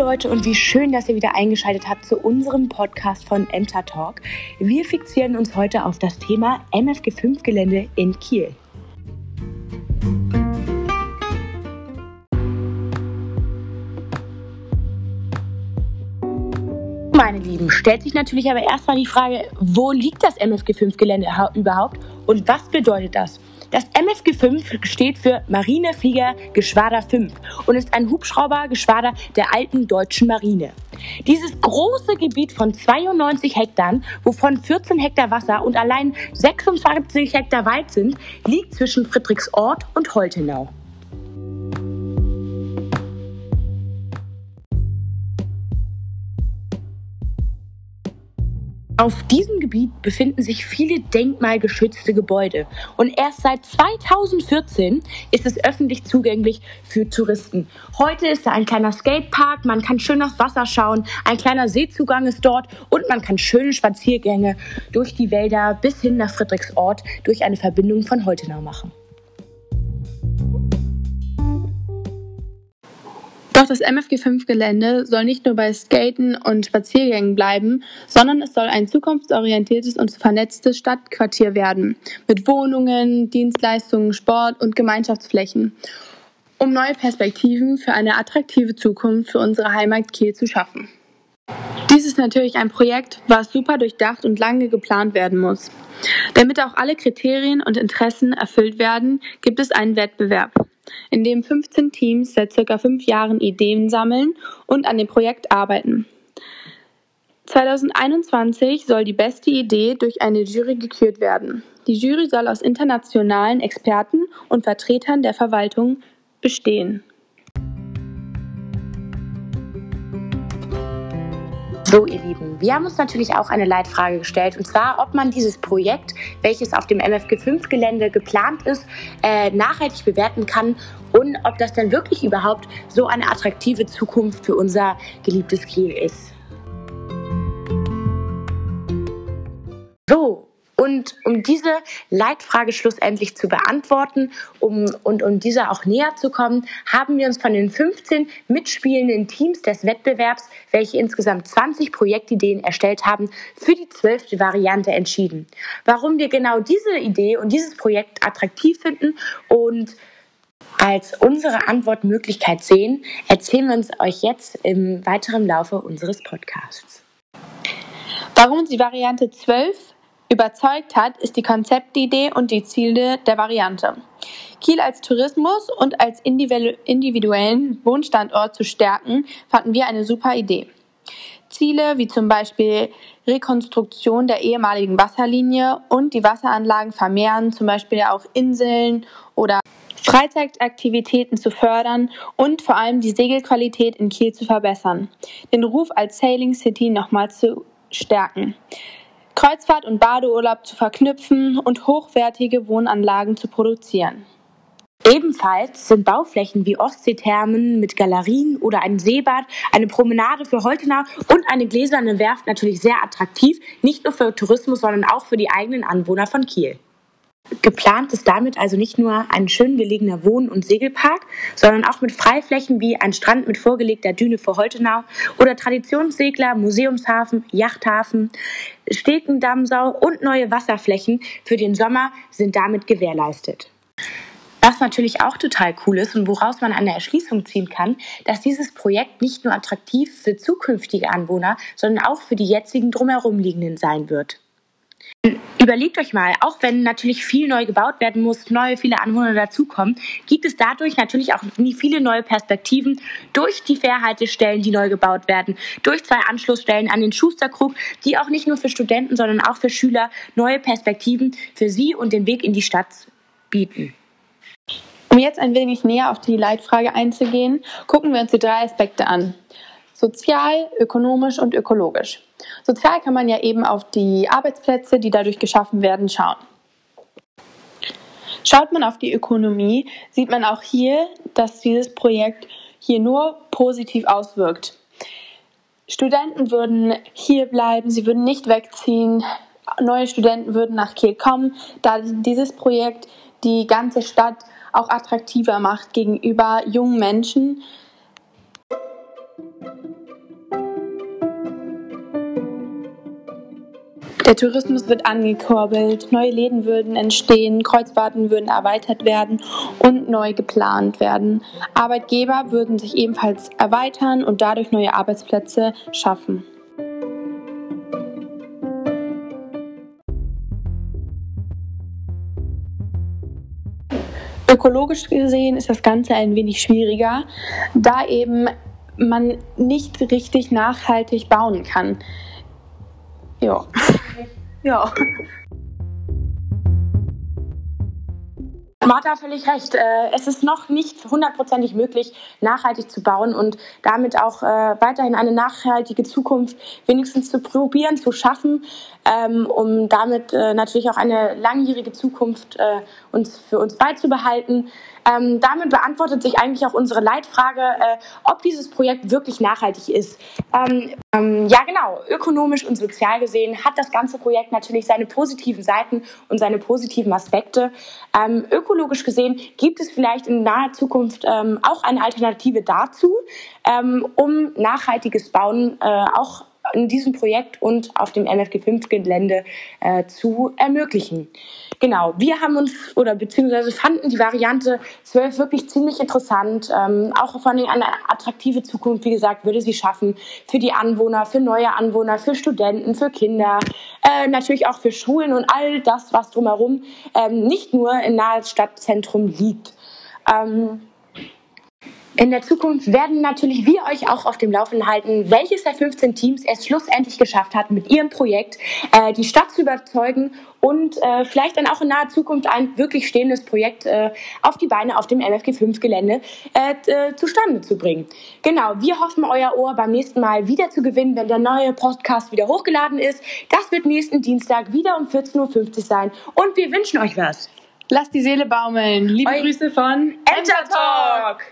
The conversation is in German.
Leute und wie schön, dass ihr wieder eingeschaltet habt zu unserem Podcast von Enter Talk. Wir fixieren uns heute auf das Thema MFG5 Gelände in Kiel. Meine Lieben, stellt sich natürlich aber erstmal die Frage, wo liegt das MFG5 Gelände überhaupt und was bedeutet das? Das MFG 5 steht für Marineflieger Geschwader 5 und ist ein Hubschraubergeschwader der alten deutschen Marine. Dieses große Gebiet von 92 Hektar, wovon 14 Hektar Wasser und allein 26 Hektar Wald sind, liegt zwischen Friedrichsort und Holtenau. Auf diesem Gebiet befinden sich viele denkmalgeschützte Gebäude und erst seit 2014 ist es öffentlich zugänglich für Touristen. Heute ist da ein kleiner Skatepark, man kann schön aufs Wasser schauen, ein kleiner Seezugang ist dort und man kann schöne Spaziergänge durch die Wälder bis hin nach Friedrichsort durch eine Verbindung von Holtenau machen. Doch das MFG5-Gelände soll nicht nur bei Skaten und Spaziergängen bleiben, sondern es soll ein zukunftsorientiertes und vernetztes Stadtquartier werden. Mit Wohnungen, Dienstleistungen, Sport und Gemeinschaftsflächen. Um neue Perspektiven für eine attraktive Zukunft für unsere Heimat Kiel zu schaffen. Dies ist natürlich ein Projekt, was super durchdacht und lange geplant werden muss. Damit auch alle Kriterien und Interessen erfüllt werden, gibt es einen Wettbewerb in dem 15 Teams seit circa fünf Jahren Ideen sammeln und an dem Projekt arbeiten. 2021 soll die beste Idee durch eine Jury gekürt werden. Die Jury soll aus internationalen Experten und Vertretern der Verwaltung bestehen. So, ihr Lieben, wir haben uns natürlich auch eine Leitfrage gestellt, und zwar, ob man dieses Projekt, welches auf dem MFG5-Gelände geplant ist, äh, nachhaltig bewerten kann und ob das dann wirklich überhaupt so eine attraktive Zukunft für unser geliebtes Kiel ist. So, und um diese Leitfrage schlussendlich zu beantworten um, und um dieser auch näher zu kommen, haben wir uns von den 15 mitspielenden Teams des Wettbewerbs, welche insgesamt 20 Projektideen erstellt haben, für die zwölfte Variante entschieden. Warum wir genau diese Idee und dieses Projekt attraktiv finden und als unsere Antwortmöglichkeit sehen, erzählen wir uns euch jetzt im weiteren Laufe unseres Podcasts. Warum die Variante 12 Überzeugt hat, ist die Konzeptidee und die Ziele der Variante. Kiel als Tourismus und als individuellen Wohnstandort zu stärken, fanden wir eine super Idee. Ziele wie zum Beispiel Rekonstruktion der ehemaligen Wasserlinie und die Wasseranlagen vermehren, zum Beispiel auch Inseln oder Freizeitaktivitäten zu fördern und vor allem die Segelqualität in Kiel zu verbessern, den Ruf als Sailing City nochmal zu stärken. Kreuzfahrt und Badeurlaub zu verknüpfen und hochwertige Wohnanlagen zu produzieren. Ebenfalls sind Bauflächen wie Ostseethermen mit Galerien oder ein Seebad, eine Promenade für Holtenau und eine gläserne Werft natürlich sehr attraktiv, nicht nur für Tourismus, sondern auch für die eigenen Anwohner von Kiel. Geplant ist damit also nicht nur ein schön gelegener Wohn- und Segelpark, sondern auch mit Freiflächen wie ein Strand mit vorgelegter Düne vor Holtenau oder Traditionssegler, Museumshafen, Yachthafen, Stekendammsau und neue Wasserflächen für den Sommer sind damit gewährleistet. Was natürlich auch total cool ist und woraus man eine Erschließung ziehen kann, dass dieses Projekt nicht nur attraktiv für zukünftige Anwohner, sondern auch für die jetzigen drumherum liegenden sein wird. Überlegt euch mal, auch wenn natürlich viel neu gebaut werden muss, neue viele Anwohner dazukommen, gibt es dadurch natürlich auch viele neue Perspektiven durch die Fährhaltestellen, die neu gebaut werden, durch zwei Anschlussstellen an den Schusterkrug, die auch nicht nur für Studenten, sondern auch für Schüler neue Perspektiven für sie und den Weg in die Stadt bieten. Um jetzt ein wenig näher auf die Leitfrage einzugehen, gucken wir uns die drei Aspekte an. Sozial, ökonomisch und ökologisch. Sozial kann man ja eben auf die Arbeitsplätze, die dadurch geschaffen werden, schauen. Schaut man auf die Ökonomie, sieht man auch hier, dass dieses Projekt hier nur positiv auswirkt. Studenten würden hier bleiben, sie würden nicht wegziehen, neue Studenten würden nach Kiel kommen, da dieses Projekt die ganze Stadt auch attraktiver macht gegenüber jungen Menschen. Der Tourismus wird angekurbelt, neue Läden würden entstehen, Kreuzfahrten würden erweitert werden und neu geplant werden. Arbeitgeber würden sich ebenfalls erweitern und dadurch neue Arbeitsplätze schaffen. Ökologisch gesehen ist das Ganze ein wenig schwieriger, da eben man nicht richtig nachhaltig bauen kann. Ja. Ja. Martha völlig recht. Äh, es ist noch nicht hundertprozentig möglich, nachhaltig zu bauen und damit auch äh, weiterhin eine nachhaltige Zukunft wenigstens zu probieren, zu schaffen, ähm, um damit äh, natürlich auch eine langjährige Zukunft für uns beizubehalten. Ähm, damit beantwortet sich eigentlich auch unsere Leitfrage, äh, ob dieses Projekt wirklich nachhaltig ist. Ähm, ähm, ja, genau. Ökonomisch und sozial gesehen hat das ganze Projekt natürlich seine positiven Seiten und seine positiven Aspekte. Ähm, ökologisch gesehen gibt es vielleicht in naher Zukunft ähm, auch eine Alternative dazu, ähm, um nachhaltiges Bauen äh, auch in diesem Projekt und auf dem MFG5-Gelände äh, zu ermöglichen. Genau, wir haben uns oder beziehungsweise fanden die Variante 12 wirklich ziemlich interessant. Ähm, auch vor allem eine attraktive Zukunft, wie gesagt, würde sie schaffen für die Anwohner, für neue Anwohner, für Studenten, für Kinder, äh, natürlich auch für Schulen und all das, was drumherum ähm, nicht nur im nahe Stadtzentrum liegt. Ähm, in der Zukunft werden natürlich wir euch auch auf dem Laufenden halten, welches der 15 Teams es schlussendlich geschafft hat, mit ihrem Projekt äh, die Stadt zu überzeugen und äh, vielleicht dann auch in naher Zukunft ein wirklich stehendes Projekt äh, auf die Beine auf dem MFG 5 Gelände äh, äh, zustande zu bringen. Genau, wir hoffen, euer Ohr beim nächsten Mal wieder zu gewinnen, wenn der neue Podcast wieder hochgeladen ist. Das wird nächsten Dienstag wieder um 14.50 Uhr sein und wir wünschen euch was. Lasst die Seele baumeln. Liebe Eu Grüße von Enter Talk.